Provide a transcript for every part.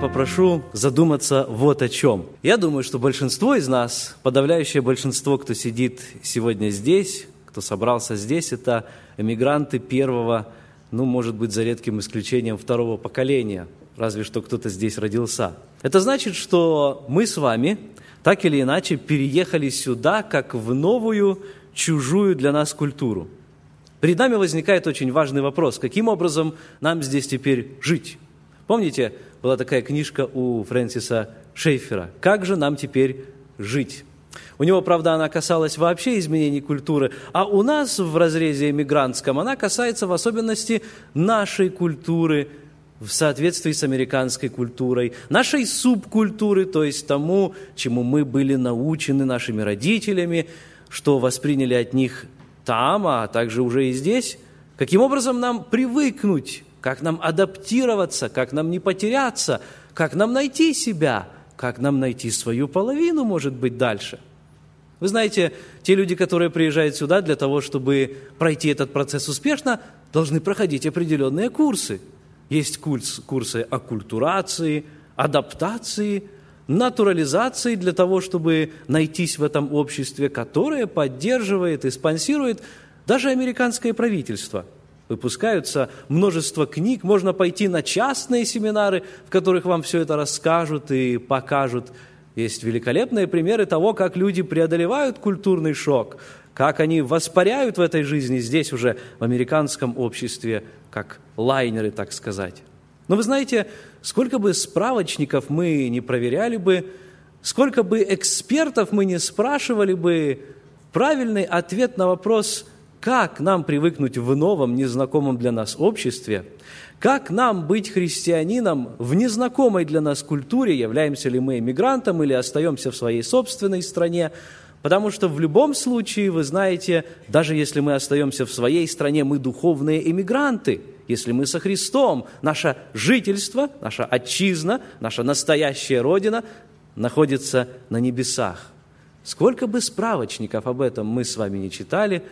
попрошу задуматься вот о чем. Я думаю, что большинство из нас, подавляющее большинство, кто сидит сегодня здесь, кто собрался здесь, это эмигранты первого, ну, может быть, за редким исключением второго поколения, разве что кто-то здесь родился. Это значит, что мы с вами так или иначе переехали сюда как в новую, чужую для нас культуру. Перед нами возникает очень важный вопрос, каким образом нам здесь теперь жить? Помните, была такая книжка у Фрэнсиса Шейфера «Как же нам теперь жить?» У него, правда, она касалась вообще изменений культуры, а у нас в разрезе эмигрантском она касается в особенности нашей культуры, в соответствии с американской культурой, нашей субкультуры, то есть тому, чему мы были научены нашими родителями, что восприняли от них там, а также уже и здесь. Каким образом нам привыкнуть, как нам адаптироваться, как нам не потеряться, как нам найти себя, как нам найти свою половину, может быть, дальше – вы знаете, те люди, которые приезжают сюда для того, чтобы пройти этот процесс успешно, должны проходить определенные курсы. Есть курс, курсы оккультурации, адаптации, натурализации для того, чтобы найтись в этом обществе, которое поддерживает и спонсирует даже американское правительство. Выпускаются множество книг, можно пойти на частные семинары, в которых вам все это расскажут и покажут – есть великолепные примеры того, как люди преодолевают культурный шок, как они воспаряют в этой жизни здесь уже, в американском обществе, как лайнеры, так сказать. Но вы знаете, сколько бы справочников мы не проверяли бы, сколько бы экспертов мы не спрашивали бы, правильный ответ на вопрос, как нам привыкнуть в новом, незнакомом для нас обществе, как нам быть христианином в незнакомой для нас культуре, являемся ли мы эмигрантом или остаемся в своей собственной стране, потому что в любом случае, вы знаете, даже если мы остаемся в своей стране, мы духовные эмигранты, если мы со Христом, наше жительство, наша отчизна, наша настоящая Родина находится на небесах. Сколько бы справочников об этом мы с вами не читали,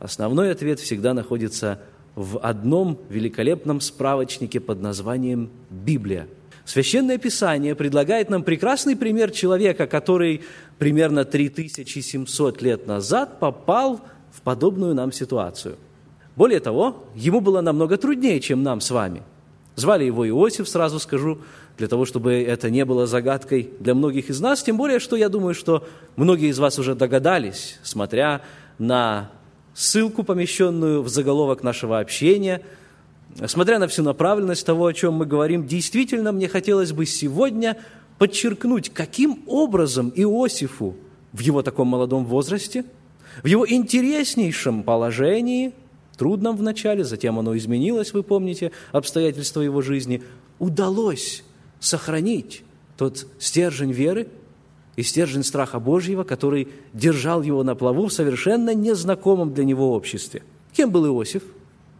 основной ответ всегда находится в одном великолепном справочнике под названием «Библия». Священное Писание предлагает нам прекрасный пример человека, который примерно 3700 лет назад попал в подобную нам ситуацию. Более того, ему было намного труднее, чем нам с вами. Звали его Иосиф, сразу скажу, для того, чтобы это не было загадкой для многих из нас, тем более, что я думаю, что многие из вас уже догадались, смотря на ссылку, помещенную в заголовок нашего общения. Смотря на всю направленность того, о чем мы говорим, действительно мне хотелось бы сегодня подчеркнуть, каким образом Иосифу в его таком молодом возрасте, в его интереснейшем положении, трудном вначале, затем оно изменилось, вы помните, обстоятельства его жизни, удалось сохранить тот стержень веры, и стержень страха Божьего, который держал его на плаву в совершенно незнакомом для него обществе. Кем был Иосиф?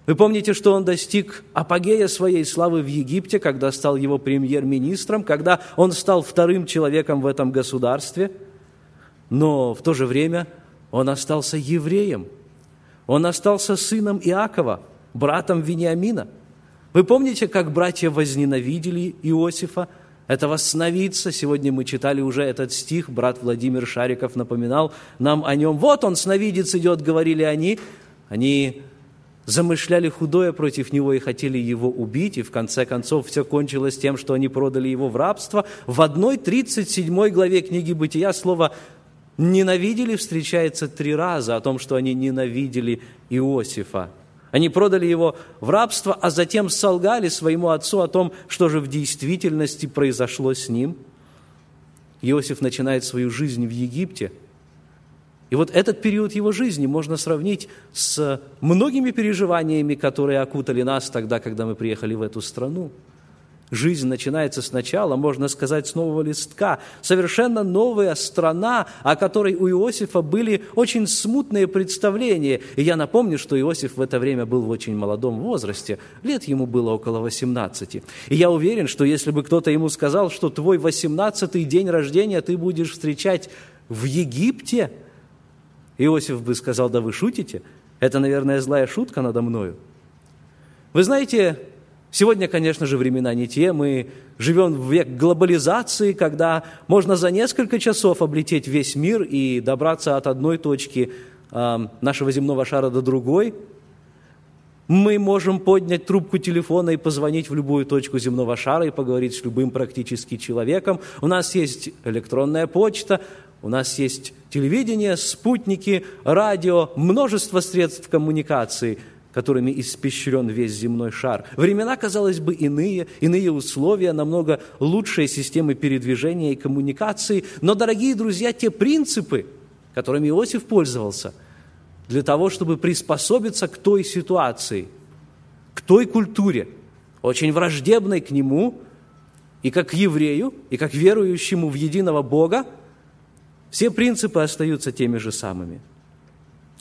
Вы помните, что он достиг апогея своей славы в Египте, когда стал его премьер-министром, когда он стал вторым человеком в этом государстве, но в то же время он остался евреем, он остался сыном Иакова, братом Вениамина. Вы помните, как братья возненавидели Иосифа – этого сновидца. Сегодня мы читали уже этот стих, брат Владимир Шариков напоминал нам о нем. Вот он, сновидец идет, говорили они. Они замышляли худое против него и хотели его убить, и в конце концов все кончилось тем, что они продали его в рабство. В одной 37 главе книги «Бытия» слово «ненавидели» встречается три раза о том, что они ненавидели Иосифа. Они продали его в рабство, а затем солгали своему отцу о том, что же в действительности произошло с ним. Иосиф начинает свою жизнь в Египте. И вот этот период его жизни можно сравнить с многими переживаниями, которые окутали нас тогда, когда мы приехали в эту страну – Жизнь начинается сначала, можно сказать, с нового листка. Совершенно новая страна, о которой у Иосифа были очень смутные представления. И я напомню, что Иосиф в это время был в очень молодом возрасте. Лет ему было около 18. И я уверен, что если бы кто-то ему сказал, что твой 18-й день рождения ты будешь встречать в Египте, Иосиф бы сказал, да вы шутите? Это, наверное, злая шутка надо мною. Вы знаете, Сегодня, конечно же, времена не те. Мы живем в век глобализации, когда можно за несколько часов облететь весь мир и добраться от одной точки нашего земного шара до другой. Мы можем поднять трубку телефона и позвонить в любую точку земного шара и поговорить с любым практически человеком. У нас есть электронная почта, у нас есть телевидение, спутники, радио, множество средств коммуникации – которыми испещрен весь земной шар. Времена, казалось бы, иные, иные условия, намного лучшие системы передвижения и коммуникации. Но, дорогие друзья, те принципы, которыми Иосиф пользовался, для того, чтобы приспособиться к той ситуации, к той культуре, очень враждебной к нему, и как еврею, и как верующему в единого Бога, все принципы остаются теми же самыми –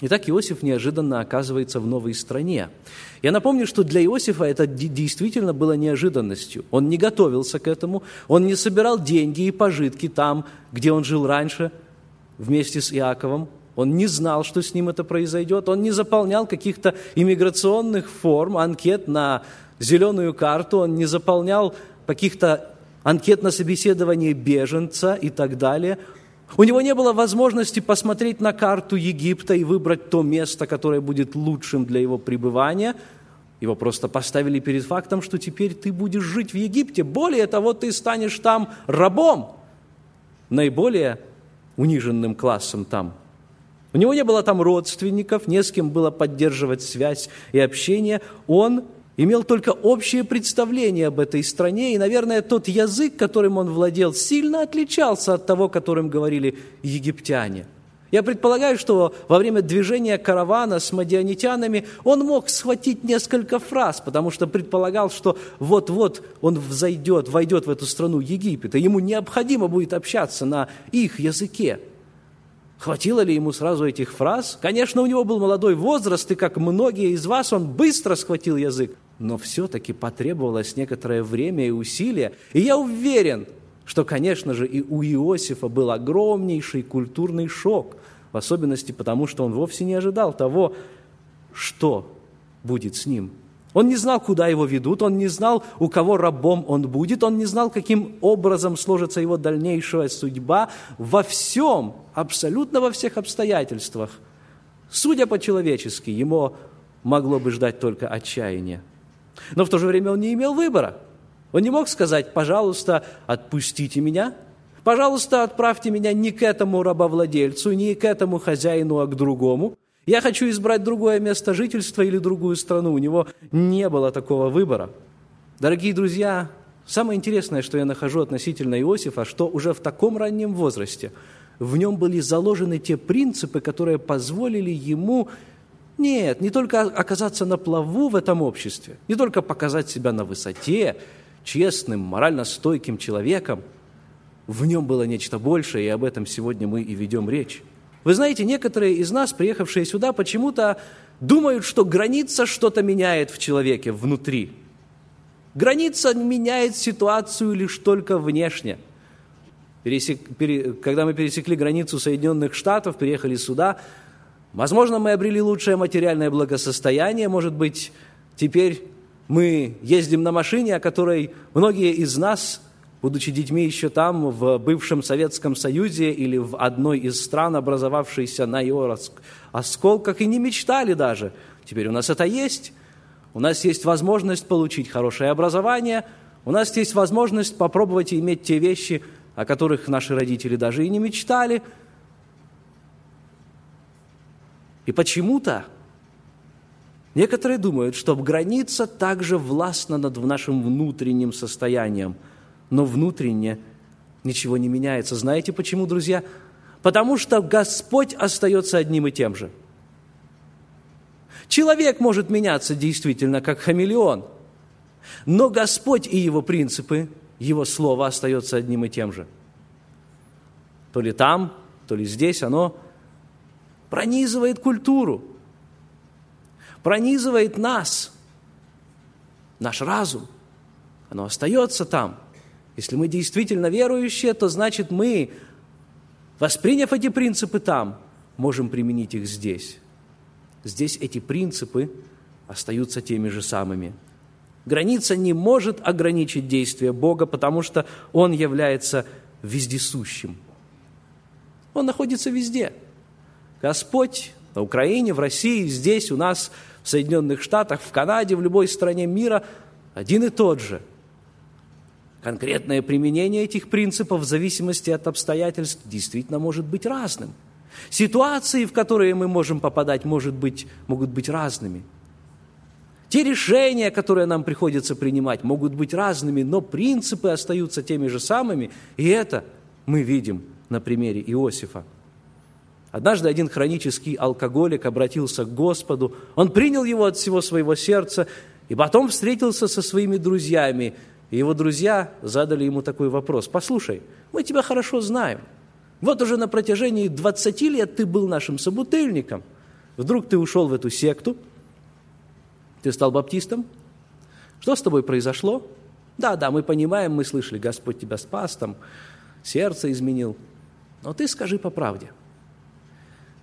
Итак, Иосиф неожиданно оказывается в новой стране. Я напомню, что для Иосифа это действительно было неожиданностью. Он не готовился к этому, он не собирал деньги и пожитки там, где он жил раньше, вместе с Иаковом. Он не знал, что с ним это произойдет. Он не заполнял каких-то иммиграционных форм, анкет на зеленую карту, он не заполнял каких-то анкет на собеседование беженца и так далее – у него не было возможности посмотреть на карту Египта и выбрать то место, которое будет лучшим для его пребывания. Его просто поставили перед фактом, что теперь ты будешь жить в Египте. Более того, ты станешь там рабом, наиболее униженным классом там. У него не было там родственников, не с кем было поддерживать связь и общение. Он имел только общее представление об этой стране, и, наверное, тот язык, которым он владел, сильно отличался от того, которым говорили египтяне. Я предполагаю, что во время движения каравана с мадианитянами он мог схватить несколько фраз, потому что предполагал, что вот-вот он взойдет, войдет в эту страну Египет, и ему необходимо будет общаться на их языке. Хватило ли ему сразу этих фраз? Конечно, у него был молодой возраст, и как многие из вас, он быстро схватил язык но все-таки потребовалось некоторое время и усилия. И я уверен, что, конечно же, и у Иосифа был огромнейший культурный шок, в особенности потому, что он вовсе не ожидал того, что будет с ним. Он не знал, куда его ведут, он не знал, у кого рабом он будет, он не знал, каким образом сложится его дальнейшая судьба во всем, абсолютно во всех обстоятельствах. Судя по-человечески, ему могло бы ждать только отчаяние. Но в то же время он не имел выбора. Он не мог сказать, пожалуйста, отпустите меня, пожалуйста, отправьте меня не к этому рабовладельцу, не к этому хозяину, а к другому. Я хочу избрать другое место жительства или другую страну. У него не было такого выбора. Дорогие друзья, самое интересное, что я нахожу относительно Иосифа, что уже в таком раннем возрасте в нем были заложены те принципы, которые позволили ему нет, не только оказаться на плаву в этом обществе, не только показать себя на высоте, честным, морально стойким человеком. В нем было нечто большее, и об этом сегодня мы и ведем речь. Вы знаете, некоторые из нас, приехавшие сюда, почему-то думают, что граница что-то меняет в человеке внутри. Граница меняет ситуацию лишь только внешне. Пересек, пере, когда мы пересекли границу Соединенных Штатов, приехали сюда, Возможно, мы обрели лучшее материальное благосостояние, может быть, теперь мы ездим на машине, о которой многие из нас, будучи детьми еще там, в бывшем Советском Союзе или в одной из стран, образовавшейся на его осколках, и не мечтали даже. Теперь у нас это есть. У нас есть возможность получить хорошее образование, у нас есть возможность попробовать иметь те вещи, о которых наши родители даже и не мечтали – И почему-то некоторые думают, что граница также властна над нашим внутренним состоянием, но внутренне ничего не меняется. Знаете почему, друзья? Потому что Господь остается одним и тем же. Человек может меняться действительно как хамелеон, но Господь и Его принципы, Его Слово остается одним и тем же. То ли там, то ли здесь оно пронизывает культуру, пронизывает нас, наш разум. Оно остается там. Если мы действительно верующие, то значит мы, восприняв эти принципы там, можем применить их здесь. Здесь эти принципы остаются теми же самыми. Граница не может ограничить действие Бога, потому что Он является вездесущим. Он находится везде. Господь на Украине, в России, здесь, у нас, в Соединенных Штатах, в Канаде, в любой стране мира один и тот же. Конкретное применение этих принципов в зависимости от обстоятельств действительно может быть разным. Ситуации, в которые мы можем попадать, может быть, могут быть разными – те решения, которые нам приходится принимать, могут быть разными, но принципы остаются теми же самыми, и это мы видим на примере Иосифа. Однажды один хронический алкоголик обратился к Господу, он принял его от всего своего сердца, и потом встретился со своими друзьями, и его друзья задали ему такой вопрос, «Послушай, мы тебя хорошо знаем, вот уже на протяжении 20 лет ты был нашим собутыльником, вдруг ты ушел в эту секту – ты стал баптистом? Что с тобой произошло? Да, да, мы понимаем, мы слышали, Господь тебя спас, там, сердце изменил. Но ты скажи по правде.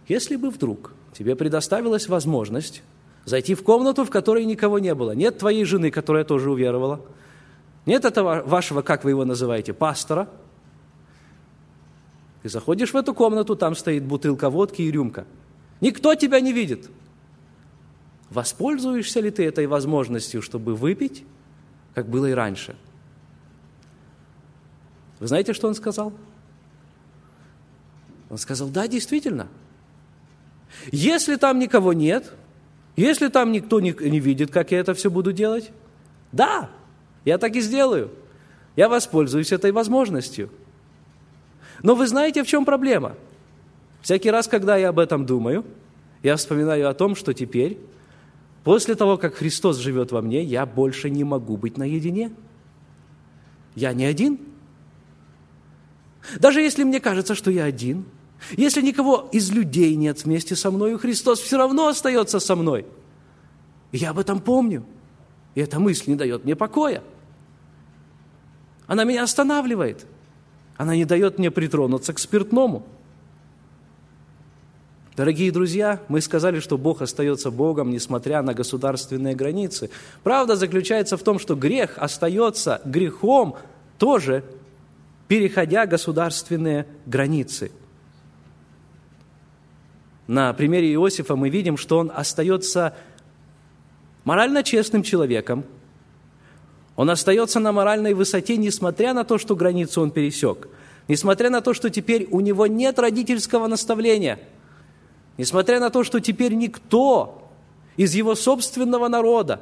Если бы вдруг тебе предоставилась возможность зайти в комнату, в которой никого не было, нет твоей жены, которая тоже уверовала, нет этого вашего, как вы его называете, пастора, ты заходишь в эту комнату, там стоит бутылка водки и рюмка. Никто тебя не видит. Воспользуешься ли ты этой возможностью, чтобы выпить, как было и раньше? Вы знаете, что он сказал? Он сказал, да, действительно. Если там никого нет, если там никто не, не видит, как я это все буду делать, да, я так и сделаю. Я воспользуюсь этой возможностью. Но вы знаете, в чем проблема? Всякий раз, когда я об этом думаю, я вспоминаю о том, что теперь После того, как Христос живет во мне, я больше не могу быть наедине. Я не один. Даже если мне кажется, что я один, если никого из людей нет вместе со мной, Христос все равно остается со мной. Я об этом помню. И эта мысль не дает мне покоя. Она меня останавливает. Она не дает мне притронуться к спиртному – Дорогие друзья, мы сказали, что Бог остается Богом, несмотря на государственные границы. Правда заключается в том, что грех остается грехом тоже, переходя государственные границы. На примере Иосифа мы видим, что он остается морально честным человеком, он остается на моральной высоте, несмотря на то, что границу он пересек, несмотря на то, что теперь у него нет родительского наставления – Несмотря на то, что теперь никто из его собственного народа,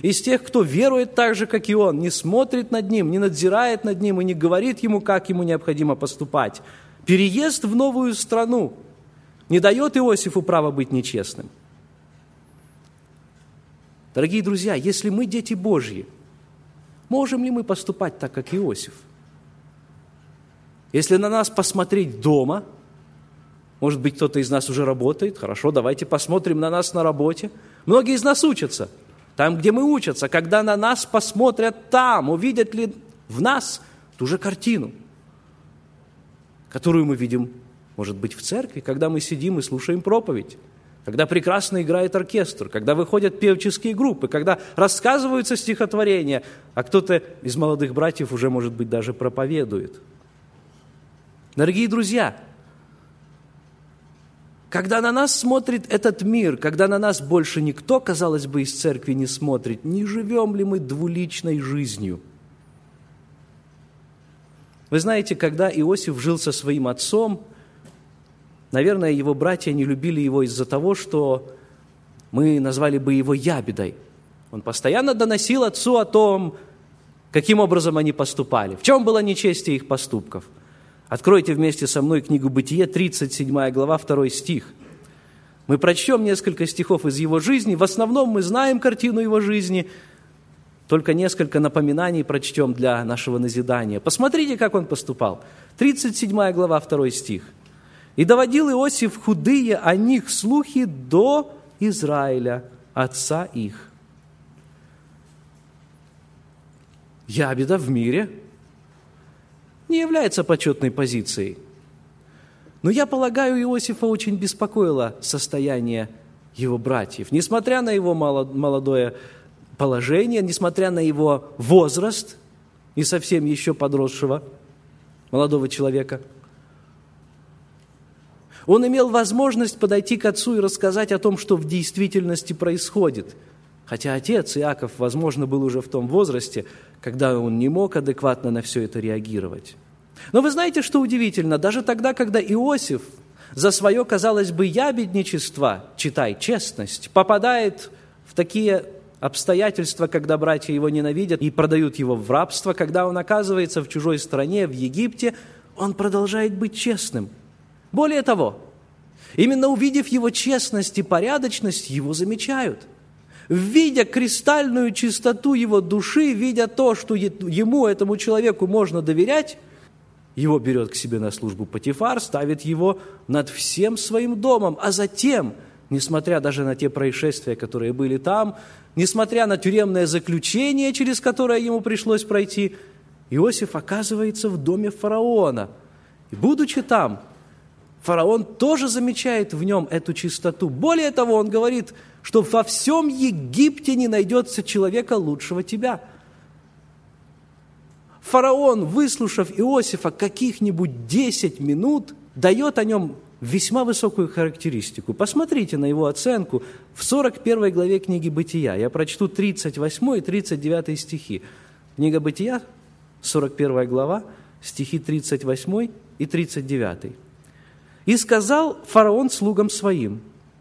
из тех, кто верует так же, как и он, не смотрит над ним, не надзирает над ним и не говорит ему, как ему необходимо поступать. Переезд в новую страну не дает Иосифу права быть нечестным. Дорогие друзья, если мы дети Божьи, можем ли мы поступать так, как Иосиф? Если на нас посмотреть дома – может быть, кто-то из нас уже работает. Хорошо, давайте посмотрим на нас на работе. Многие из нас учатся. Там, где мы учатся, когда на нас посмотрят там, увидят ли в нас ту же картину, которую мы видим, может быть, в церкви, когда мы сидим и слушаем проповедь, когда прекрасно играет оркестр, когда выходят певческие группы, когда рассказываются стихотворения, а кто-то из молодых братьев уже, может быть, даже проповедует. Дорогие друзья, когда на нас смотрит этот мир, когда на нас больше никто, казалось бы, из церкви не смотрит, не живем ли мы двуличной жизнью? Вы знаете, когда Иосиф жил со своим отцом, наверное, его братья не любили его из-за того, что мы назвали бы его ябедой. Он постоянно доносил отцу о том, каким образом они поступали, в чем было нечестие их поступков – Откройте вместе со мной книгу «Бытие», 37 глава, 2 стих. Мы прочтем несколько стихов из его жизни. В основном мы знаем картину его жизни, только несколько напоминаний прочтем для нашего назидания. Посмотрите, как он поступал. 37 глава, 2 стих. «И доводил Иосиф худые о них слухи до Израиля, отца их». Ябеда в мире – не является почетной позицией. Но я полагаю, Иосифа очень беспокоило состояние его братьев. Несмотря на его молодое положение, несмотря на его возраст, не совсем еще подросшего молодого человека. Он имел возможность подойти к отцу и рассказать о том, что в действительности происходит. Хотя отец Иаков, возможно, был уже в том возрасте, когда он не мог адекватно на все это реагировать. Но вы знаете, что удивительно? Даже тогда, когда Иосиф за свое, казалось бы, ябедничество, читай, честность, попадает в такие обстоятельства, когда братья его ненавидят и продают его в рабство, когда он оказывается в чужой стране, в Египте, он продолжает быть честным. Более того, именно увидев его честность и порядочность, его замечают. Видя кристальную чистоту его души, видя то, что ему, этому человеку можно доверять, его берет к себе на службу Патифар, ставит его над всем своим домом, а затем, несмотря даже на те происшествия, которые были там, несмотря на тюремное заключение, через которое ему пришлось пройти, Иосиф оказывается в доме фараона. И будучи там, фараон тоже замечает в нем эту чистоту. Более того, он говорит, что во всем Египте не найдется человека лучшего тебя. Фараон, выслушав Иосифа каких-нибудь 10 минут, дает о нем весьма высокую характеристику. Посмотрите на его оценку в 41 главе книги «Бытия». Я прочту 38 и 39 стихи. Книга «Бытия», 41 глава, стихи 38 и 39. «И сказал фараон слугам своим».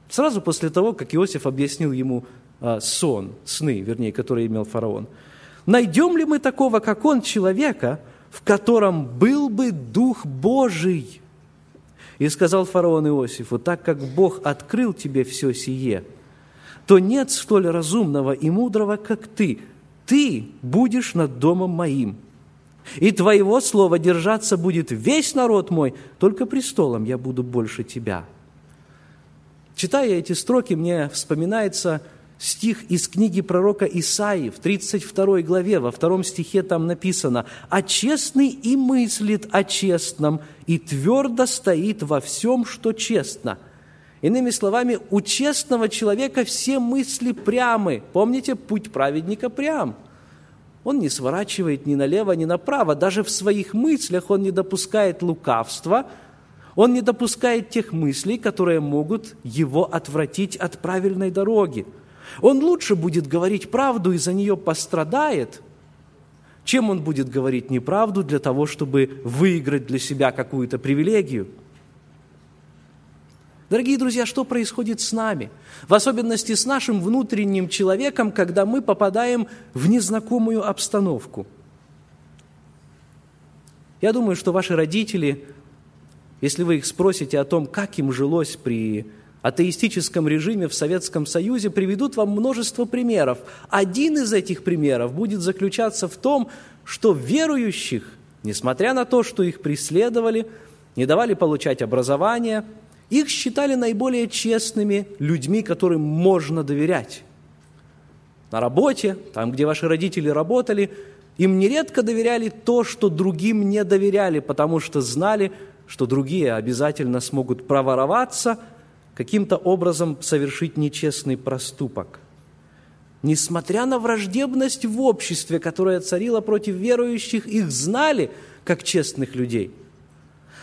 Сразу после того, как Иосиф объяснил ему а, сон, сны, вернее, которые имел фараон. «Найдем ли мы такого, как он, человека, в котором был бы Дух Божий?» И сказал фараон Иосифу, так как Бог открыл тебе все сие, то нет столь разумного и мудрого, как ты. Ты будешь над домом моим. И твоего слова держаться будет весь народ мой, только престолом я буду больше тебя». Читая эти строки, мне вспоминается стих из книги пророка Исаии в 32 главе, во втором стихе там написано «А честный и мыслит о честном, и твердо стоит во всем, что честно». Иными словами, у честного человека все мысли прямы. Помните, путь праведника прям. Он не сворачивает ни налево, ни направо. Даже в своих мыслях он не допускает лукавства, он не допускает тех мыслей, которые могут его отвратить от правильной дороги – он лучше будет говорить правду и за нее пострадает, чем он будет говорить неправду для того, чтобы выиграть для себя какую-то привилегию. Дорогие друзья, что происходит с нами? В особенности с нашим внутренним человеком, когда мы попадаем в незнакомую обстановку. Я думаю, что ваши родители, если вы их спросите о том, как им жилось при атеистическом режиме в Советском Союзе приведут вам множество примеров. Один из этих примеров будет заключаться в том, что верующих, несмотря на то, что их преследовали, не давали получать образование, их считали наиболее честными людьми, которым можно доверять. На работе, там, где ваши родители работали, им нередко доверяли то, что другим не доверяли, потому что знали, что другие обязательно смогут провороваться – каким-то образом совершить нечестный проступок. Несмотря на враждебность в обществе, которая царила против верующих, их знали как честных людей.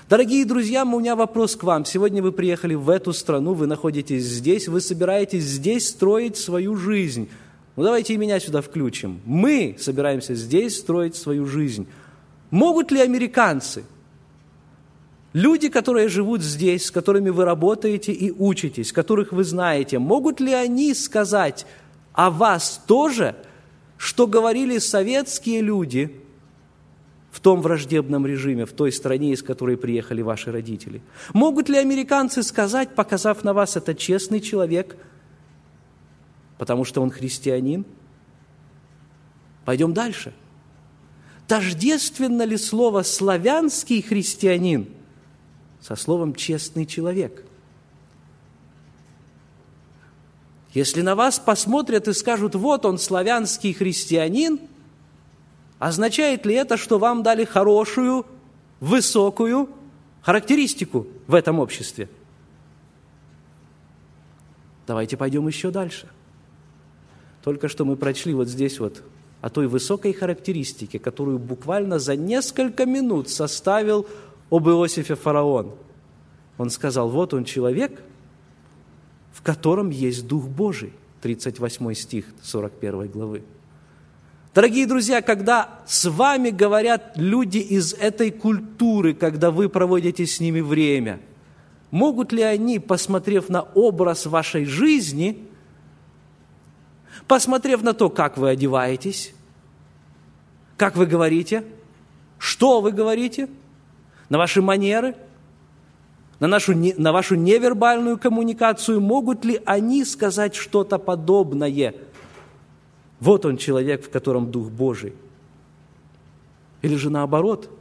Дорогие друзья, у меня вопрос к вам. Сегодня вы приехали в эту страну, вы находитесь здесь, вы собираетесь здесь строить свою жизнь. Ну давайте и меня сюда включим. Мы собираемся здесь строить свою жизнь. Могут ли американцы – Люди, которые живут здесь, с которыми вы работаете и учитесь, которых вы знаете, могут ли они сказать о вас тоже, что говорили советские люди в том враждебном режиме, в той стране, из которой приехали ваши родители? Могут ли американцы сказать, показав на вас, это честный человек, потому что он христианин? Пойдем дальше. Тождественно ли слово «славянский христианин» со словом «честный человек». Если на вас посмотрят и скажут, вот он, славянский христианин, означает ли это, что вам дали хорошую, высокую характеристику в этом обществе? Давайте пойдем еще дальше. Только что мы прочли вот здесь вот о той высокой характеристике, которую буквально за несколько минут составил об Иосифе фараон. Он сказал, вот он человек, в котором есть Дух Божий. 38 стих 41 главы. Дорогие друзья, когда с вами говорят люди из этой культуры, когда вы проводите с ними время, могут ли они, посмотрев на образ вашей жизни, посмотрев на то, как вы одеваетесь, как вы говорите, что вы говорите, на ваши манеры, на, нашу, на вашу невербальную коммуникацию, могут ли они сказать что-то подобное? Вот он человек, в котором Дух Божий. Или же наоборот –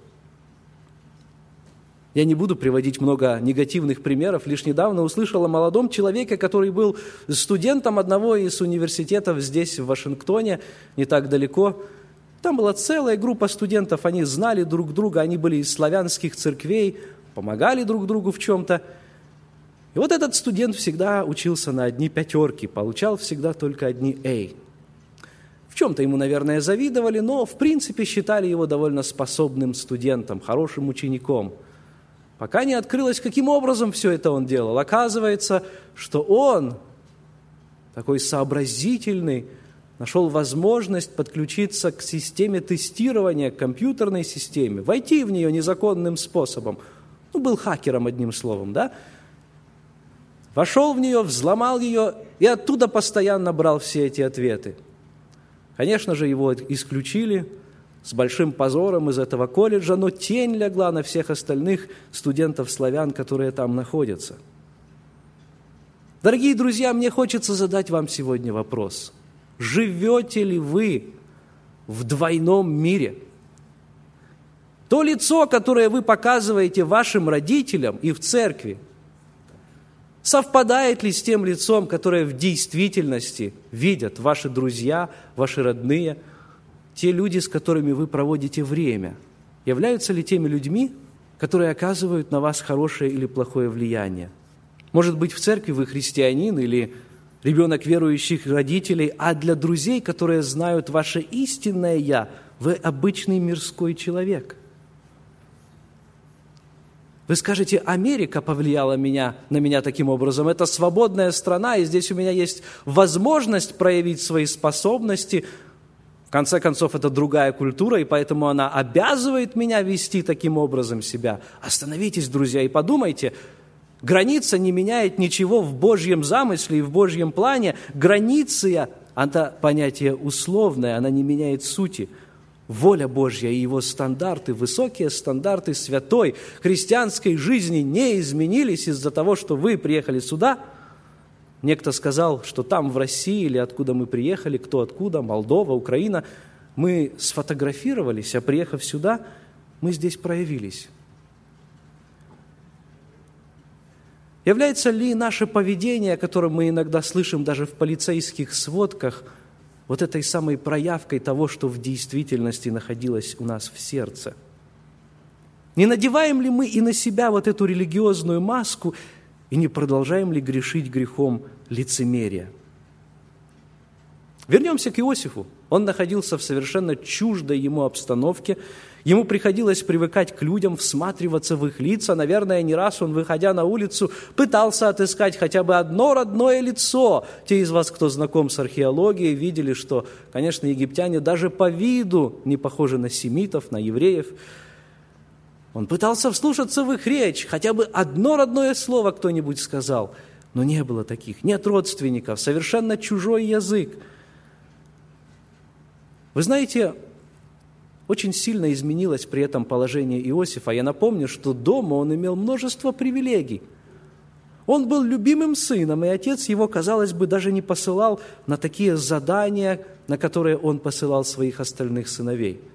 я не буду приводить много негативных примеров. Лишь недавно услышал о молодом человеке, который был студентом одного из университетов здесь, в Вашингтоне, не так далеко. Там была целая группа студентов, они знали друг друга, они были из славянских церквей, помогали друг другу в чем-то. И вот этот студент всегда учился на одни пятерки, получал всегда только одни «Эй». Чем-то ему, наверное, завидовали, но в принципе считали его довольно способным студентом, хорошим учеником – Пока не открылось, каким образом все это он делал. Оказывается, что он, такой сообразительный, нашел возможность подключиться к системе тестирования, к компьютерной системе, войти в нее незаконным способом. Ну, был хакером, одним словом, да? Вошел в нее, взломал ее и оттуда постоянно брал все эти ответы. Конечно же, его исключили – с большим позором из этого колледжа, но тень легла на всех остальных студентов-славян, которые там находятся. Дорогие друзья, мне хочется задать вам сегодня вопрос. Живете ли вы в двойном мире? То лицо, которое вы показываете вашим родителям и в церкви, совпадает ли с тем лицом, которое в действительности видят ваши друзья, ваши родные – те люди, с которыми вы проводите время, являются ли теми людьми, которые оказывают на вас хорошее или плохое влияние? Может быть, в церкви вы христианин или ребенок верующих родителей, а для друзей, которые знают ваше истинное «я», вы обычный мирской человек. Вы скажете, Америка повлияла меня, на меня таким образом. Это свободная страна, и здесь у меня есть возможность проявить свои способности, в конце концов, это другая культура, и поэтому она обязывает меня вести таким образом себя. Остановитесь, друзья, и подумайте, граница не меняет ничего в Божьем замысле и в Божьем плане. Граница, она понятие условное, она не меняет сути. Воля Божья и Его стандарты, высокие стандарты святой христианской жизни не изменились из-за того, что вы приехали сюда – Некто сказал, что там, в России, или откуда мы приехали, кто откуда, Молдова, Украина, мы сфотографировались, а приехав сюда, мы здесь проявились. Является ли наше поведение, о котором мы иногда слышим даже в полицейских сводках, вот этой самой проявкой того, что в действительности находилось у нас в сердце? Не надеваем ли мы и на себя вот эту религиозную маску и не продолжаем ли грешить грехом лицемерия? Вернемся к Иосифу. Он находился в совершенно чуждой ему обстановке. Ему приходилось привыкать к людям, всматриваться в их лица. Наверное, не раз он, выходя на улицу, пытался отыскать хотя бы одно родное лицо. Те из вас, кто знаком с археологией, видели, что, конечно, египтяне даже по виду не похожи на семитов, на евреев. Он пытался вслушаться в их речь, хотя бы одно родное слово кто-нибудь сказал, но не было таких, нет родственников, совершенно чужой язык. Вы знаете, очень сильно изменилось при этом положение Иосифа. Я напомню, что дома он имел множество привилегий. Он был любимым сыном, и отец его, казалось бы, даже не посылал на такие задания, на которые он посылал своих остальных сыновей –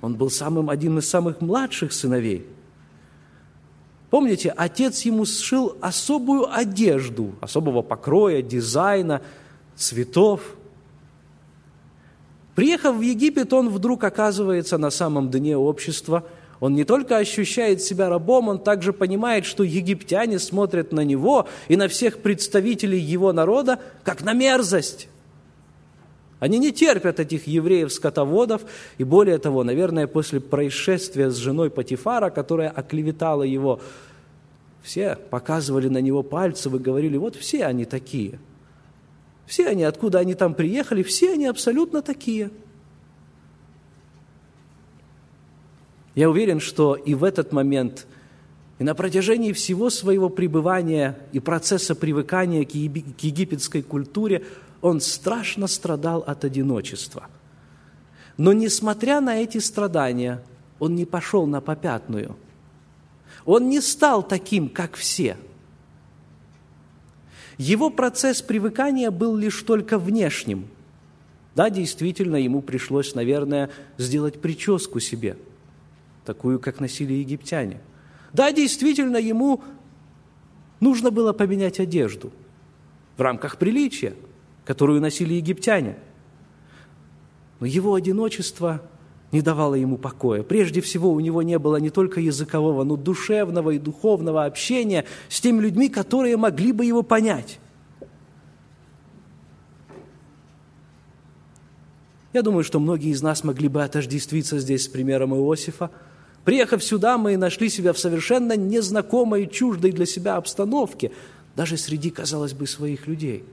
он был самым, одним из самых младших сыновей. Помните, отец ему сшил особую одежду, особого покроя, дизайна, цветов. Приехав в Египет, он вдруг оказывается на самом дне общества. Он не только ощущает себя рабом, он также понимает, что египтяне смотрят на него и на всех представителей его народа, как на мерзость. Они не терпят этих евреев-скотоводов, и более того, наверное, после происшествия с женой Патифара, которая оклеветала его, все показывали на него пальцем и говорили, вот все они такие. Все они, откуда они там приехали, все они абсолютно такие – Я уверен, что и в этот момент, и на протяжении всего своего пребывания и процесса привыкания к египетской культуре он страшно страдал от одиночества. Но несмотря на эти страдания, он не пошел на попятную. Он не стал таким, как все. Его процесс привыкания был лишь только внешним. Да, действительно, ему пришлось, наверное, сделать прическу себе – такую, как носили египтяне. Да, действительно, ему нужно было поменять одежду в рамках приличия, которую носили египтяне. Но его одиночество не давало ему покоя. Прежде всего, у него не было не только языкового, но душевного и духовного общения с теми людьми, которые могли бы его понять. Я думаю, что многие из нас могли бы отождествиться здесь с примером Иосифа – Приехав сюда, мы нашли себя в совершенно незнакомой чуждой для себя обстановке, даже среди, казалось бы, своих людей.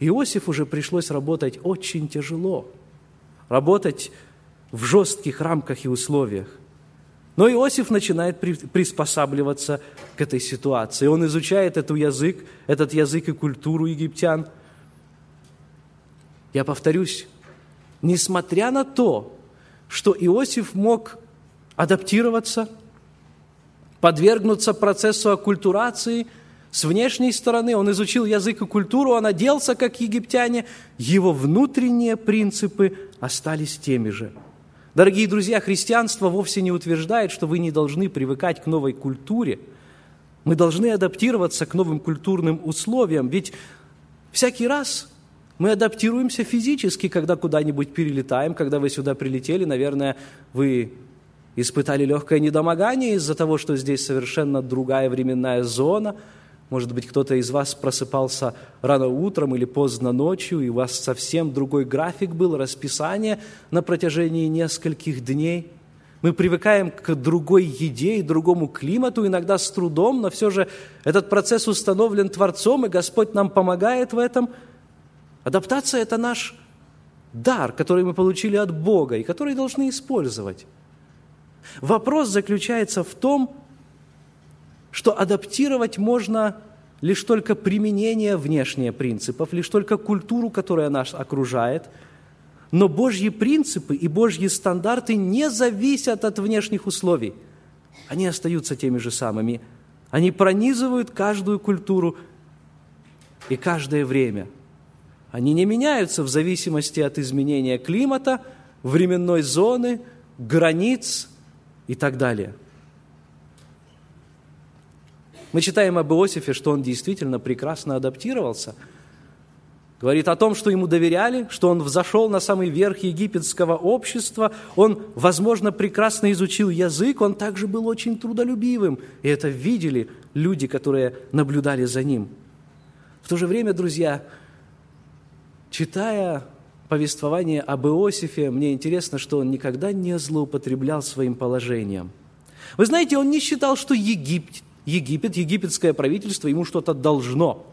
Иосифу уже пришлось работать очень тяжело, работать в жестких рамках и условиях. Но Иосиф начинает приспосабливаться к этой ситуации. Он изучает этот язык, этот язык и культуру египтян. Я повторюсь, несмотря на то, что Иосиф мог адаптироваться, подвергнуться процессу оккультурации с внешней стороны. Он изучил язык и культуру, он оделся, как египтяне. Его внутренние принципы остались теми же. Дорогие друзья, христианство вовсе не утверждает, что вы не должны привыкать к новой культуре. Мы должны адаптироваться к новым культурным условиям, ведь всякий раз мы адаптируемся физически, когда куда-нибудь перелетаем, когда вы сюда прилетели, наверное, вы испытали легкое недомогание из-за того, что здесь совершенно другая временная зона. Может быть, кто-то из вас просыпался рано утром или поздно ночью, и у вас совсем другой график был, расписание на протяжении нескольких дней. Мы привыкаем к другой еде и другому климату, иногда с трудом, но все же этот процесс установлен Творцом, и Господь нам помогает в этом. Адаптация – это наш дар, который мы получили от Бога и который должны использовать. Вопрос заключается в том, что адаптировать можно лишь только применение внешних принципов, лишь только культуру, которая нас окружает. Но Божьи принципы и Божьи стандарты не зависят от внешних условий. Они остаются теми же самыми. Они пронизывают каждую культуру и каждое время. Они не меняются в зависимости от изменения климата, временной зоны, границ – и так далее. Мы читаем об Иосифе, что он действительно прекрасно адаптировался. Говорит о том, что ему доверяли, что он взошел на самый верх египетского общества, он, возможно, прекрасно изучил язык, он также был очень трудолюбивым, и это видели люди, которые наблюдали за ним. В то же время, друзья, читая повествование об Иосифе, мне интересно, что он никогда не злоупотреблял своим положением. Вы знаете, он не считал, что Египет, Египет, египетское правительство ему что-то должно.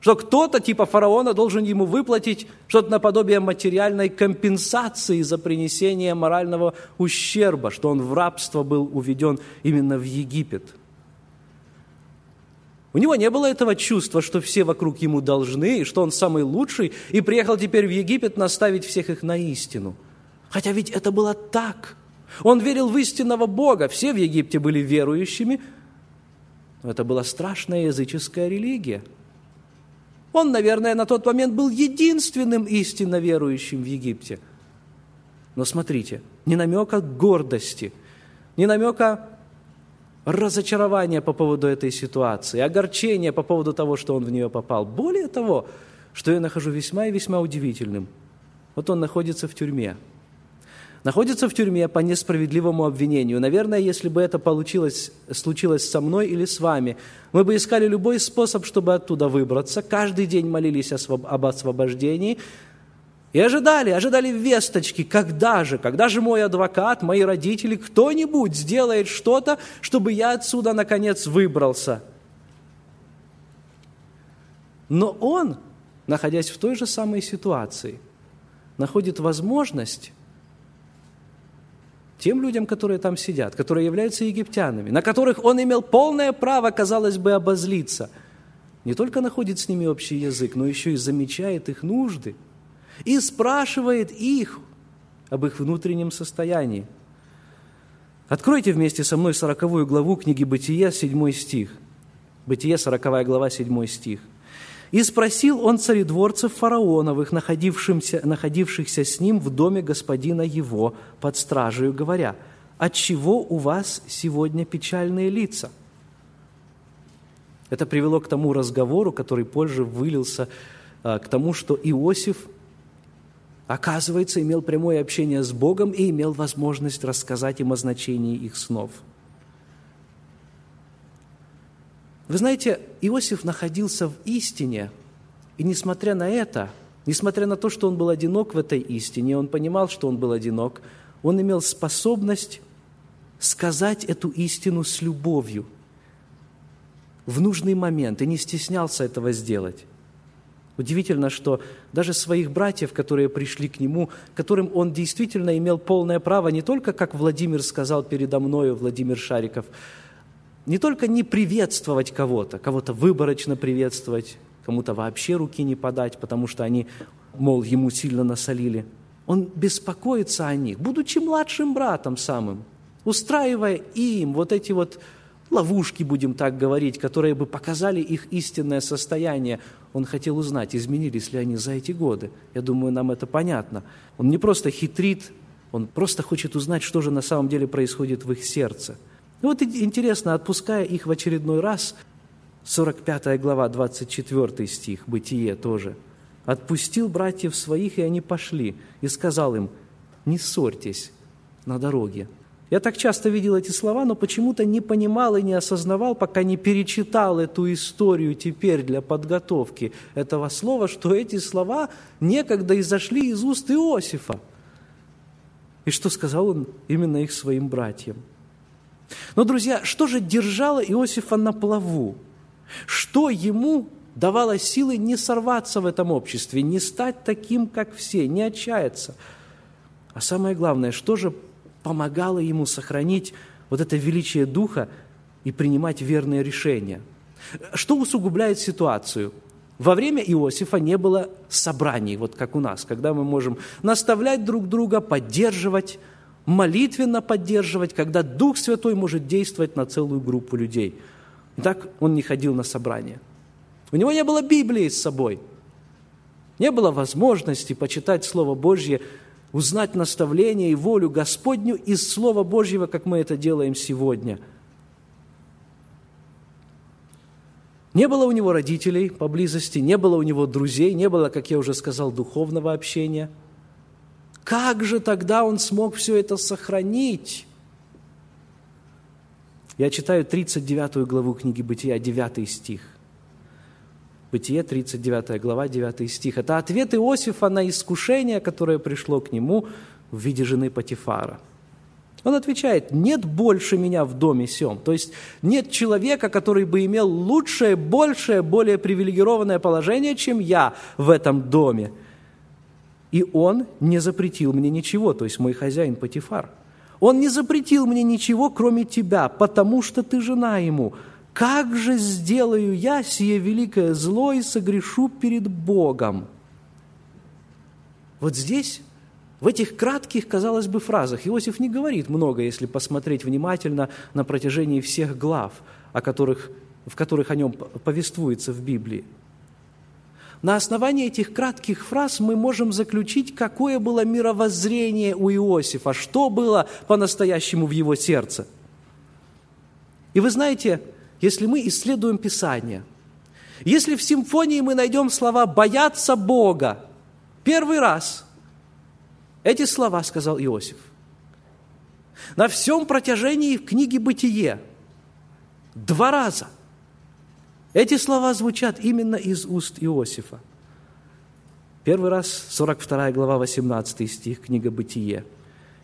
Что кто-то типа фараона должен ему выплатить что-то наподобие материальной компенсации за принесение морального ущерба, что он в рабство был уведен именно в Египет – у него не было этого чувства, что все вокруг ему должны, и что он самый лучший, и приехал теперь в Египет наставить всех их на истину. Хотя ведь это было так. Он верил в истинного Бога. Все в Египте были верующими. Но это была страшная языческая религия. Он, наверное, на тот момент был единственным истинно верующим в Египте. Но смотрите, ни намека гордости, ни намека разочарование по поводу этой ситуации, огорчение по поводу того, что он в нее попал. Более того, что я нахожу весьма и весьма удивительным, вот он находится в тюрьме. Находится в тюрьме по несправедливому обвинению. Наверное, если бы это получилось, случилось со мной или с вами, мы бы искали любой способ, чтобы оттуда выбраться, каждый день молились об освобождении и ожидали, ожидали весточки, когда же, когда же мой адвокат, мои родители, кто-нибудь сделает что-то, чтобы я отсюда наконец выбрался. Но он, находясь в той же самой ситуации, находит возможность тем людям, которые там сидят, которые являются египтянами, на которых он имел полное право, казалось бы, обозлиться, не только находит с ними общий язык, но еще и замечает их нужды и спрашивает их об их внутреннем состоянии. Откройте вместе со мной сороковую главу книги Бытия, седьмой стих. Бытие, сороковая глава, седьмой стих. И спросил он царедворцев фараоновых, находившихся, находившихся с ним в доме господина его под стражей, говоря, «Отчего у вас сегодня печальные лица?» Это привело к тому разговору, который позже вылился а, к тому, что Иосиф, оказывается, имел прямое общение с Богом и имел возможность рассказать им о значении их снов – Вы знаете, Иосиф находился в истине, и несмотря на это, несмотря на то, что он был одинок в этой истине, он понимал, что он был одинок, он имел способность сказать эту истину с любовью в нужный момент и не стеснялся этого сделать. Удивительно, что даже своих братьев, которые пришли к нему, которым он действительно имел полное право, не только, как Владимир сказал передо мною, Владимир Шариков, не только не приветствовать кого-то, кого-то выборочно приветствовать, кому-то вообще руки не подать, потому что они, мол, ему сильно насолили. Он беспокоится о них, будучи младшим братом самым, устраивая им вот эти вот ловушки, будем так говорить, которые бы показали их истинное состояние. Он хотел узнать, изменились ли они за эти годы. Я думаю, нам это понятно. Он не просто хитрит, он просто хочет узнать, что же на самом деле происходит в их сердце – и вот интересно, отпуская их в очередной раз, 45 глава, 24 стих, Бытие тоже, «Отпустил братьев своих, и они пошли, и сказал им, не ссорьтесь на дороге». Я так часто видел эти слова, но почему-то не понимал и не осознавал, пока не перечитал эту историю теперь для подготовки этого слова, что эти слова некогда изошли из уст Иосифа. И что сказал он именно их своим братьям – но, друзья, что же держало Иосифа на плаву? Что ему давало силы не сорваться в этом обществе, не стать таким, как все, не отчаяться? А самое главное, что же помогало ему сохранить вот это величие духа и принимать верные решения? Что усугубляет ситуацию? Во время Иосифа не было собраний, вот как у нас, когда мы можем наставлять друг друга, поддерживать, молитвенно поддерживать, когда Дух Святой может действовать на целую группу людей. Так он не ходил на собрания. У него не было Библии с собой. Не было возможности почитать Слово Божье, узнать наставление и волю Господню из Слова Божьего, как мы это делаем сегодня. Не было у него родителей поблизости, не было у него друзей, не было, как я уже сказал, духовного общения – как же тогда он смог все это сохранить? Я читаю 39 главу книги Бытия, 9 стих. Бытие, 39 глава, 9 стих. Это ответ Иосифа на искушение, которое пришло к нему в виде жены Патифара. Он отвечает, нет больше меня в доме сем. То есть нет человека, который бы имел лучшее, большее, более привилегированное положение, чем я в этом доме и он не запретил мне ничего, то есть мой хозяин Патифар. Он не запретил мне ничего, кроме тебя, потому что ты жена ему. Как же сделаю я сие великое зло и согрешу перед Богом? Вот здесь, в этих кратких, казалось бы, фразах, Иосиф не говорит много, если посмотреть внимательно на протяжении всех глав, о которых, в которых о нем повествуется в Библии. На основании этих кратких фраз мы можем заключить, какое было мировоззрение у Иосифа, что было по-настоящему в его сердце. И вы знаете, если мы исследуем Писание, если в симфонии мы найдем слова «бояться Бога», первый раз эти слова сказал Иосиф. На всем протяжении книги «Бытие» два раза эти слова звучат именно из уст Иосифа. Первый раз, 42 глава, 18 стих, книга «Бытие».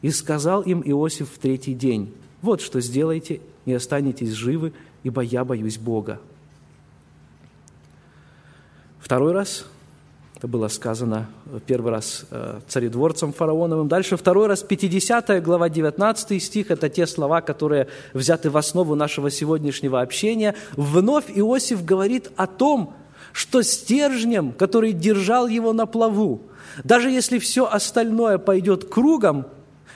«И сказал им Иосиф в третий день, вот что сделайте, и останетесь живы, ибо я боюсь Бога». Второй раз, это было сказано первый раз э, царедворцем фараоновым. Дальше второй раз, 50 глава, 19 стих, это те слова, которые взяты в основу нашего сегодняшнего общения. Вновь Иосиф говорит о том, что стержнем, который держал его на плаву, даже если все остальное пойдет кругом,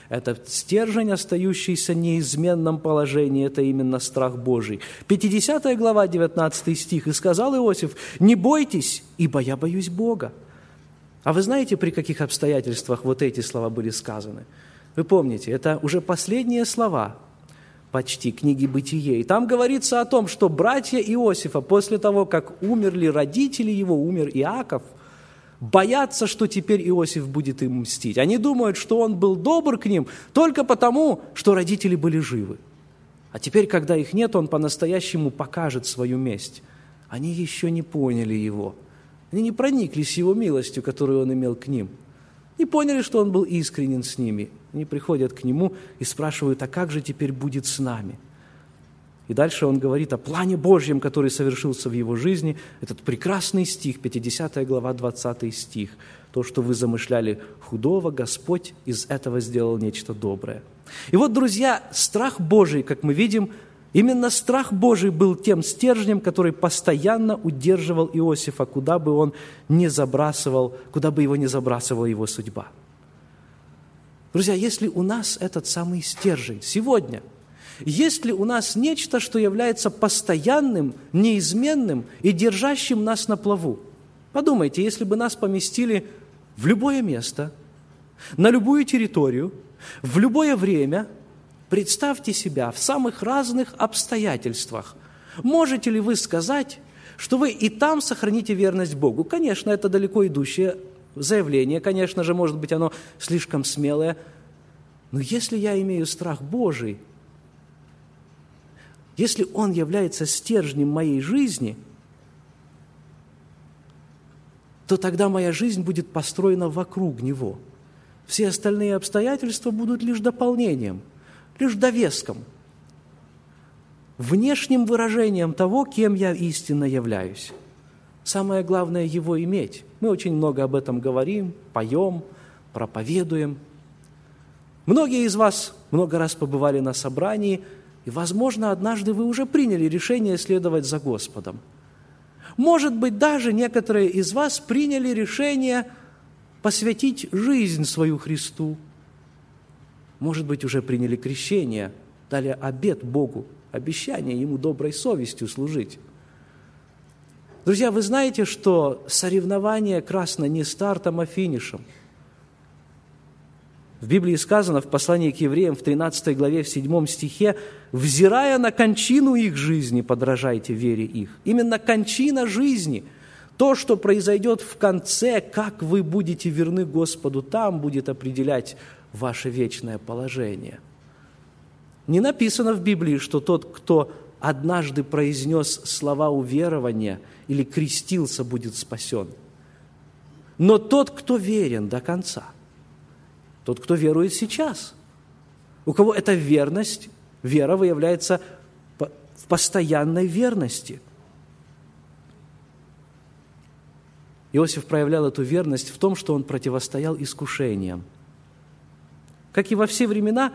этот стержень, остающийся в неизменном положении, это именно страх Божий. 50 глава, 19 стих. «И сказал Иосиф, не бойтесь, ибо я боюсь Бога». А вы знаете, при каких обстоятельствах вот эти слова были сказаны? Вы помните, это уже последние слова почти книги «Бытие». И там говорится о том, что братья Иосифа, после того, как умерли родители его, умер Иаков, боятся, что теперь Иосиф будет им мстить. Они думают, что он был добр к ним только потому, что родители были живы. А теперь, когда их нет, он по-настоящему покажет свою месть. Они еще не поняли его. Они не прониклись его милостью, которую он имел к ним – и поняли, что он был искренен с ними. Они приходят к нему и спрашивают, а как же теперь будет с нами? И дальше он говорит о плане Божьем, который совершился в его жизни. Этот прекрасный стих, 50 глава, 20 стих. То, что вы замышляли худого, Господь из этого сделал нечто доброе. И вот, друзья, страх Божий, как мы видим, Именно страх Божий был тем стержнем, который постоянно удерживал Иосифа, куда бы он не забрасывал, куда бы его не забрасывала его судьба. Друзья, если у нас этот самый стержень сегодня, есть ли у нас нечто, что является постоянным, неизменным и держащим нас на плаву? Подумайте, если бы нас поместили в любое место, на любую территорию, в любое время – Представьте себя в самых разных обстоятельствах. Можете ли вы сказать, что вы и там сохраните верность Богу? Конечно, это далеко идущее заявление, конечно же, может быть, оно слишком смелое, но если я имею страх Божий, если Он является стержнем моей жизни, то тогда моя жизнь будет построена вокруг Него. Все остальные обстоятельства будут лишь дополнением – лишь довеском, внешним выражением того, кем я истинно являюсь. Самое главное – его иметь. Мы очень много об этом говорим, поем, проповедуем. Многие из вас много раз побывали на собрании, и, возможно, однажды вы уже приняли решение следовать за Господом. Может быть, даже некоторые из вас приняли решение посвятить жизнь свою Христу – может быть, уже приняли крещение, дали обет Богу, обещание Ему доброй совестью служить. Друзья, вы знаете, что соревнование красно не стартом, а финишем. В Библии сказано в послании к евреям в 13 главе, в 7 стихе, «Взирая на кончину их жизни, подражайте вере их». Именно кончина жизни, то, что произойдет в конце, как вы будете верны Господу, там будет определять ваше вечное положение. Не написано в Библии, что тот, кто однажды произнес слова уверования или крестился, будет спасен. Но тот, кто верен до конца, тот, кто верует сейчас, у кого эта верность, вера выявляется в постоянной верности. Иосиф проявлял эту верность в том, что он противостоял искушениям – как и во все времена,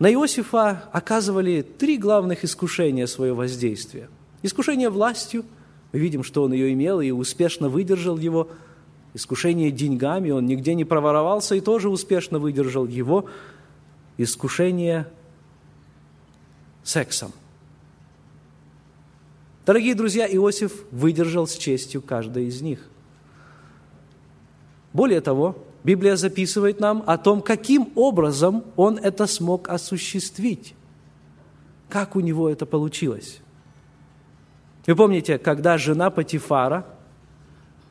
на Иосифа оказывали три главных искушения свое воздействие. Искушение властью, мы видим, что он ее имел и успешно выдержал его. Искушение деньгами, он нигде не проворовался и тоже успешно выдержал его. Искушение сексом. Дорогие друзья, Иосиф выдержал с честью каждое из них. Более того, Библия записывает нам о том, каким образом он это смог осуществить. Как у него это получилось. Вы помните, когда жена Патифара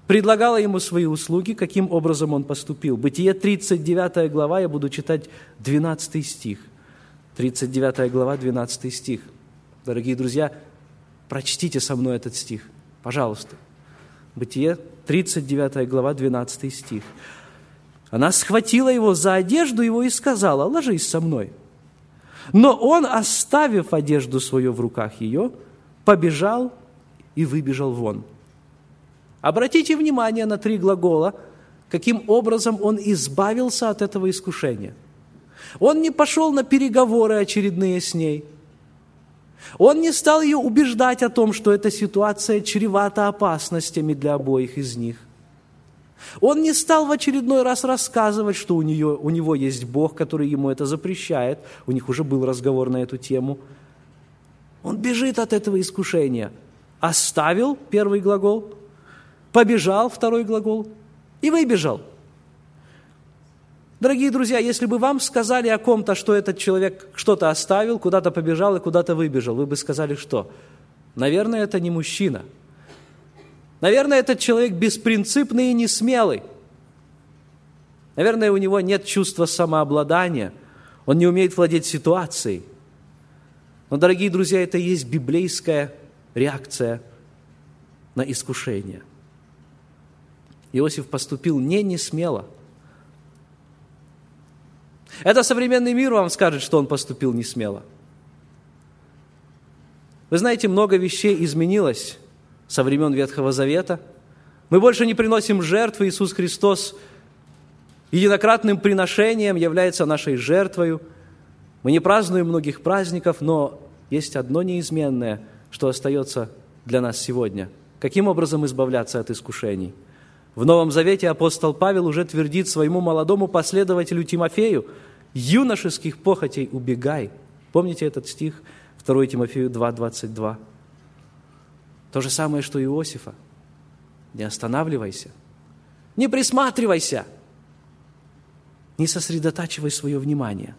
предлагала ему свои услуги, каким образом он поступил. Бытие 39 глава, я буду читать 12 стих. 39 глава, 12 стих. Дорогие друзья, прочтите со мной этот стих, пожалуйста. Бытие, 39 глава, 12 стих. Она схватила его за одежду его и сказала, ложись со мной. Но он, оставив одежду свою в руках ее, побежал и выбежал вон. Обратите внимание на три глагола, каким образом он избавился от этого искушения. Он не пошел на переговоры очередные с ней. Он не стал ее убеждать о том, что эта ситуация чревата опасностями для обоих из них. Он не стал в очередной раз рассказывать, что у, нее, у него есть Бог, который ему это запрещает. У них уже был разговор на эту тему. Он бежит от этого искушения. Оставил первый глагол, побежал второй глагол и выбежал. Дорогие друзья, если бы вам сказали о ком-то, что этот человек что-то оставил, куда-то побежал и куда-то выбежал, вы бы сказали что? Наверное, это не мужчина – Наверное, этот человек беспринципный и несмелый. Наверное, у него нет чувства самообладания. Он не умеет владеть ситуацией. Но, дорогие друзья, это и есть библейская реакция на искушение. Иосиф поступил не несмело. Это современный мир вам скажет, что он поступил не смело. Вы знаете, много вещей изменилось со времен Ветхого Завета. Мы больше не приносим жертвы. Иисус Христос единократным приношением является нашей жертвою. Мы не празднуем многих праздников, но есть одно неизменное, что остается для нас сегодня. Каким образом избавляться от искушений? В Новом Завете апостол Павел уже твердит своему молодому последователю Тимофею, «Юношеских похотей убегай». Помните этот стих? 2 Тимофею 2, 22. То же самое, что и Иосифа. Не останавливайся. Не присматривайся. Не сосредотачивай свое внимание.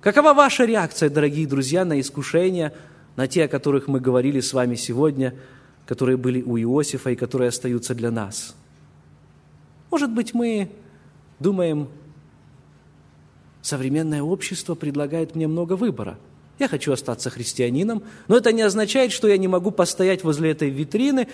Какова ваша реакция, дорогие друзья, на искушения, на те, о которых мы говорили с вами сегодня, которые были у Иосифа и которые остаются для нас? Может быть, мы думаем, современное общество предлагает мне много выбора – я хочу остаться христианином, но это не означает, что я не могу постоять возле этой витрины.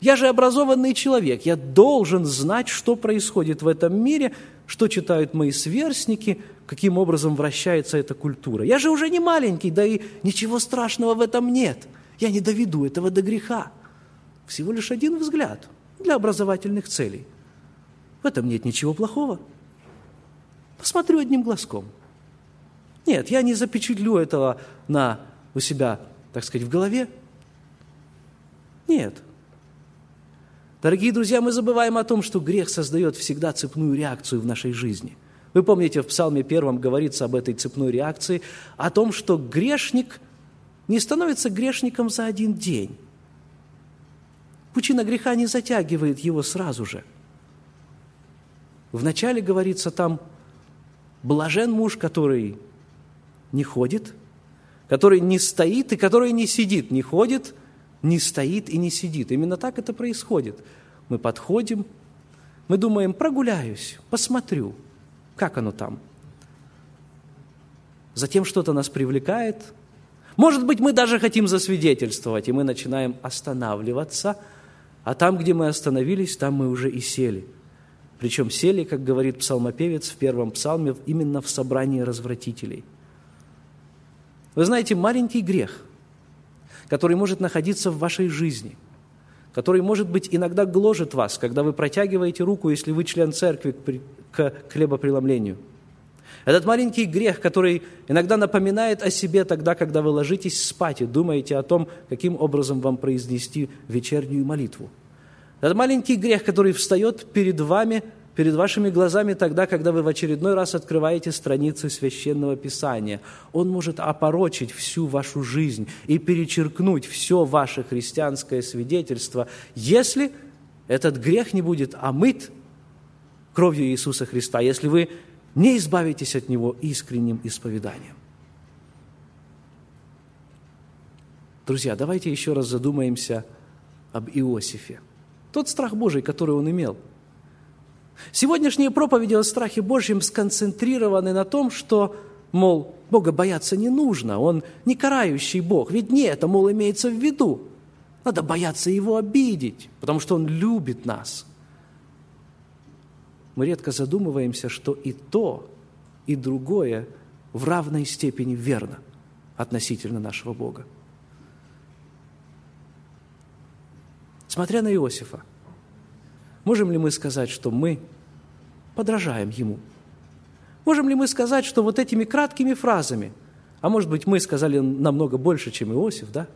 Я же образованный человек, я должен знать, что происходит в этом мире, что читают мои сверстники, каким образом вращается эта культура. Я же уже не маленький, да и ничего страшного в этом нет. Я не доведу этого до греха. Всего лишь один взгляд для образовательных целей. В этом нет ничего плохого. Посмотрю одним глазком – нет, я не запечатлю этого на, у себя, так сказать, в голове. Нет. Дорогие друзья, мы забываем о том, что грех создает всегда цепную реакцию в нашей жизни. Вы помните, в Псалме первом говорится об этой цепной реакции, о том, что грешник не становится грешником за один день. Пучина греха не затягивает его сразу же. Вначале говорится там, блажен муж, который не ходит, который не стоит и который не сидит, не ходит, не стоит и не сидит. Именно так это происходит. Мы подходим, мы думаем, прогуляюсь, посмотрю, как оно там. Затем что-то нас привлекает. Может быть, мы даже хотим засвидетельствовать, и мы начинаем останавливаться, а там, где мы остановились, там мы уже и сели. Причем сели, как говорит псалмопевец в первом псалме, именно в собрании развратителей – вы знаете, маленький грех, который может находиться в вашей жизни, который, может быть, иногда гложет вас, когда вы протягиваете руку, если вы член церкви, к хлебопреломлению. Этот маленький грех, который иногда напоминает о себе тогда, когда вы ложитесь спать и думаете о том, каким образом вам произнести вечернюю молитву. Этот маленький грех, который встает перед вами – перед вашими глазами тогда, когда вы в очередной раз открываете страницы Священного Писания. Он может опорочить всю вашу жизнь и перечеркнуть все ваше христианское свидетельство, если этот грех не будет омыт кровью Иисуса Христа, если вы не избавитесь от него искренним исповеданием. Друзья, давайте еще раз задумаемся об Иосифе. Тот страх Божий, который он имел – Сегодняшние проповеди о страхе Божьем сконцентрированы на том, что мол, Бога бояться не нужно, Он не карающий Бог. Ведь не это, мол, имеется в виду. Надо бояться Его обидеть, потому что Он любит нас. Мы редко задумываемся, что и то, и другое в равной степени верно относительно нашего Бога. Смотря на Иосифа, можем ли мы сказать, что мы подражаем ему – Можем ли мы сказать, что вот этими краткими фразами, а может быть, мы сказали намного больше, чем Иосиф, да?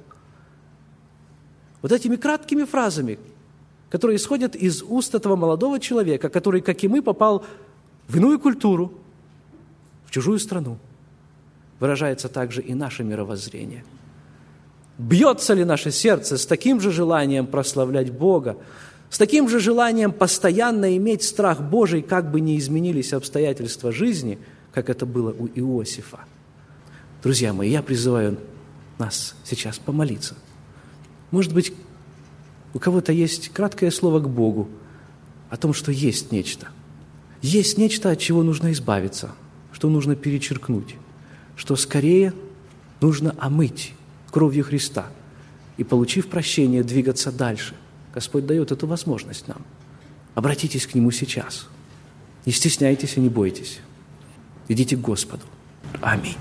Вот этими краткими фразами, которые исходят из уст этого молодого человека, который, как и мы, попал в иную культуру, в чужую страну, выражается также и наше мировоззрение. Бьется ли наше сердце с таким же желанием прославлять Бога, с таким же желанием постоянно иметь страх Божий, как бы ни изменились обстоятельства жизни, как это было у Иосифа. Друзья мои, я призываю нас сейчас помолиться. Может быть, у кого-то есть краткое слово к Богу о том, что есть нечто. Есть нечто, от чего нужно избавиться, что нужно перечеркнуть, что скорее нужно омыть кровью Христа и, получив прощение, двигаться дальше, Господь дает эту возможность нам. Обратитесь к Нему сейчас. Не стесняйтесь и не бойтесь. Идите к Господу. Аминь.